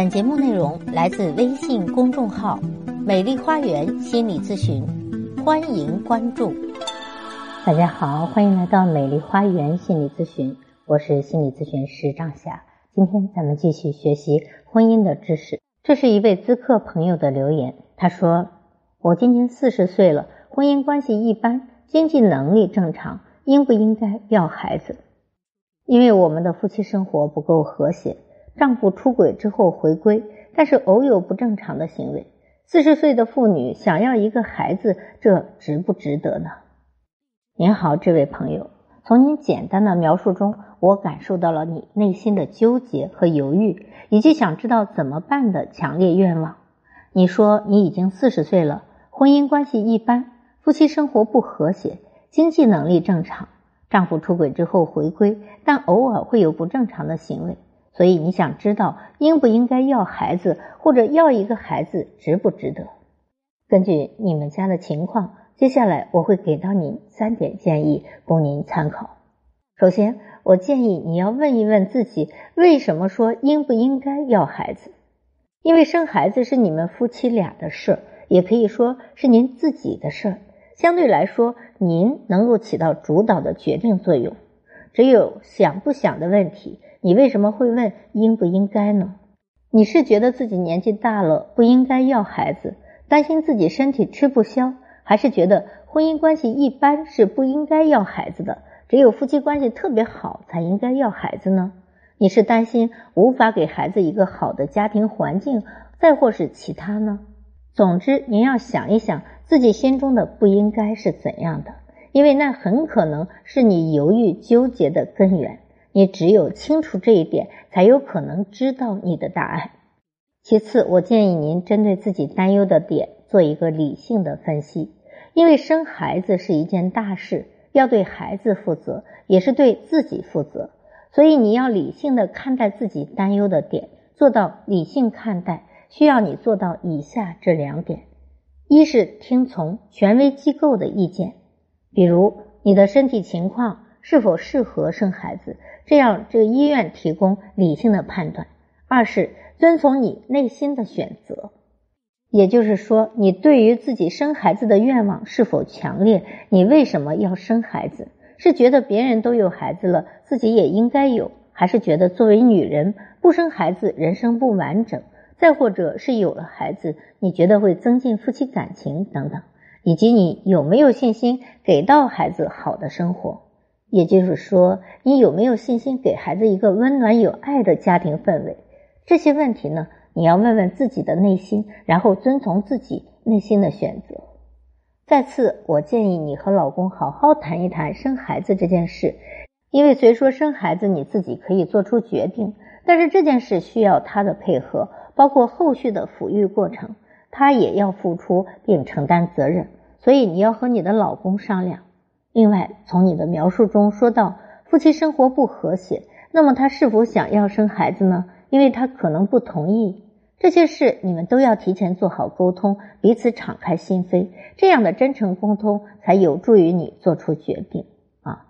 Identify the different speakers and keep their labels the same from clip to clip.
Speaker 1: 本节目内容来自微信公众号“美丽花园心理咨询”，欢迎关注。大家好，欢迎来到美丽花园心理咨询，我是心理咨询师张霞。今天咱们继续学习婚姻的知识。这是一位咨客朋友的留言，他说：“我今年四十岁了，婚姻关系一般，经济能力正常，应不应该要孩子？因为我们的夫妻生活不够和谐。”丈夫出轨之后回归，但是偶有不正常的行为。四十岁的妇女想要一个孩子，这值不值得呢？您好，这位朋友，从您简单的描述中，我感受到了你内心的纠结和犹豫，以及想知道怎么办的强烈愿望。你说你已经四十岁了，婚姻关系一般，夫妻生活不和谐，经济能力正常，丈夫出轨之后回归，但偶尔会有不正常的行为。所以你想知道应不应该要孩子，或者要一个孩子值不值得？根据你们家的情况，接下来我会给到您三点建议，供您参考。首先，我建议你要问一问自己，为什么说应不应该要孩子？因为生孩子是你们夫妻俩的事儿，也可以说是您自己的事儿。相对来说，您能够起到主导的决定作用。只有想不想的问题。你为什么会问应不应该呢？你是觉得自己年纪大了不应该要孩子，担心自己身体吃不消，还是觉得婚姻关系一般是不应该要孩子的，只有夫妻关系特别好才应该要孩子呢？你是担心无法给孩子一个好的家庭环境，再或是其他呢？总之，您要想一想自己心中的不应该是怎样的，因为那很可能是你犹豫纠结的根源。你只有清楚这一点，才有可能知道你的答案。其次，我建议您针对自己担忧的点做一个理性的分析，因为生孩子是一件大事，要对孩子负责，也是对自己负责，所以你要理性的看待自己担忧的点，做到理性看待，需要你做到以下这两点：一是听从权威机构的意见，比如你的身体情况。是否适合生孩子？这样这个医院提供理性的判断。二是遵从你内心的选择，也就是说，你对于自己生孩子的愿望是否强烈？你为什么要生孩子？是觉得别人都有孩子了，自己也应该有，还是觉得作为女人不生孩子人生不完整？再或者是有了孩子，你觉得会增进夫妻感情等等？以及你有没有信心给到孩子好的生活？也就是说，你有没有信心给孩子一个温暖有爱的家庭氛围？这些问题呢，你要问问自己的内心，然后遵从自己内心的选择。再次，我建议你和老公好好谈一谈生孩子这件事，因为虽说生孩子你自己可以做出决定，但是这件事需要他的配合，包括后续的抚育过程，他也要付出并承担责任，所以你要和你的老公商量。另外，从你的描述中说到夫妻生活不和谐，那么他是否想要生孩子呢？因为他可能不同意这些事，你们都要提前做好沟通，彼此敞开心扉，这样的真诚沟通才有助于你做出决定啊。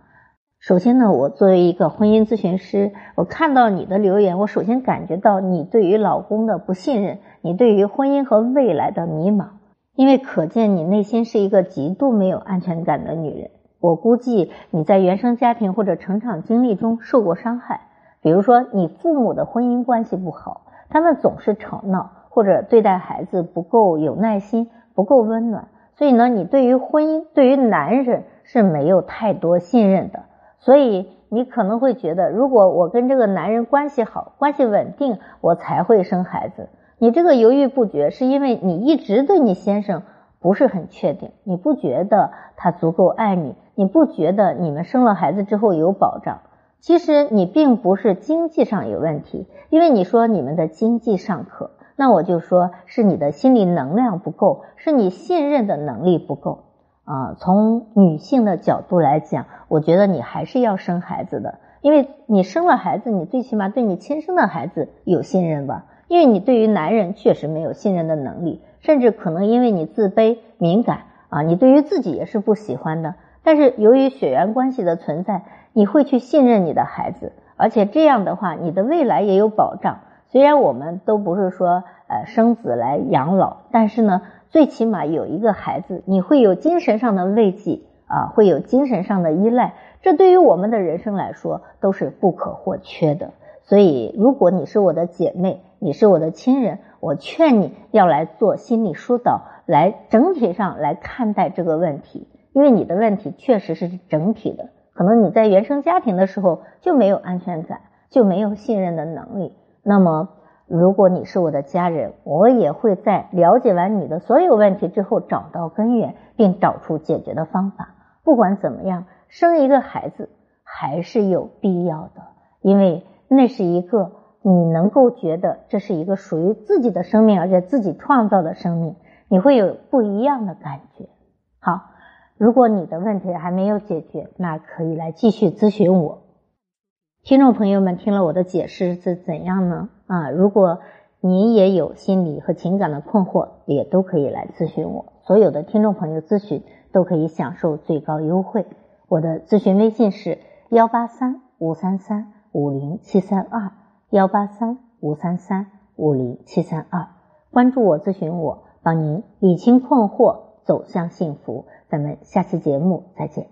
Speaker 1: 首先呢，我作为一个婚姻咨询师，我看到你的留言，我首先感觉到你对于老公的不信任，你对于婚姻和未来的迷茫，因为可见你内心是一个极度没有安全感的女人。我估计你在原生家庭或者成长经历中受过伤害，比如说你父母的婚姻关系不好，他们总是吵闹，或者对待孩子不够有耐心，不够温暖，所以呢，你对于婚姻、对于男人是没有太多信任的，所以你可能会觉得，如果我跟这个男人关系好、关系稳定，我才会生孩子。你这个犹豫不决，是因为你一直对你先生。不是很确定，你不觉得他足够爱你？你不觉得你们生了孩子之后有保障？其实你并不是经济上有问题，因为你说你们的经济尚可，那我就说是你的心理能量不够，是你信任的能力不够啊。从女性的角度来讲，我觉得你还是要生孩子的，因为你生了孩子，你最起码对你亲生的孩子有信任吧？因为你对于男人确实没有信任的能力。甚至可能因为你自卑、敏感啊，你对于自己也是不喜欢的。但是由于血缘关系的存在，你会去信任你的孩子，而且这样的话，你的未来也有保障。虽然我们都不是说呃生子来养老，但是呢，最起码有一个孩子，你会有精神上的慰藉啊，会有精神上的依赖，这对于我们的人生来说都是不可或缺的。所以，如果你是我的姐妹，你是我的亲人，我劝你要来做心理疏导，来整体上来看待这个问题，因为你的问题确实是整体的。可能你在原生家庭的时候就没有安全感，就没有信任的能力。那么，如果你是我的家人，我也会在了解完你的所有问题之后，找到根源，并找出解决的方法。不管怎么样，生一个孩子还是有必要的，因为。那是一个你能够觉得这是一个属于自己的生命，而且自己创造的生命，你会有不一样的感觉。好，如果你的问题还没有解决，那可以来继续咨询我。听众朋友们，听了我的解释是怎样呢？啊，如果你也有心理和情感的困惑，也都可以来咨询我。所有的听众朋友咨询都可以享受最高优惠。我的咨询微信是幺八三五三三。五零七三二幺八三五三三五零七三二，关注我，咨询我，帮您理清困惑，走向幸福。咱们下期节目再见。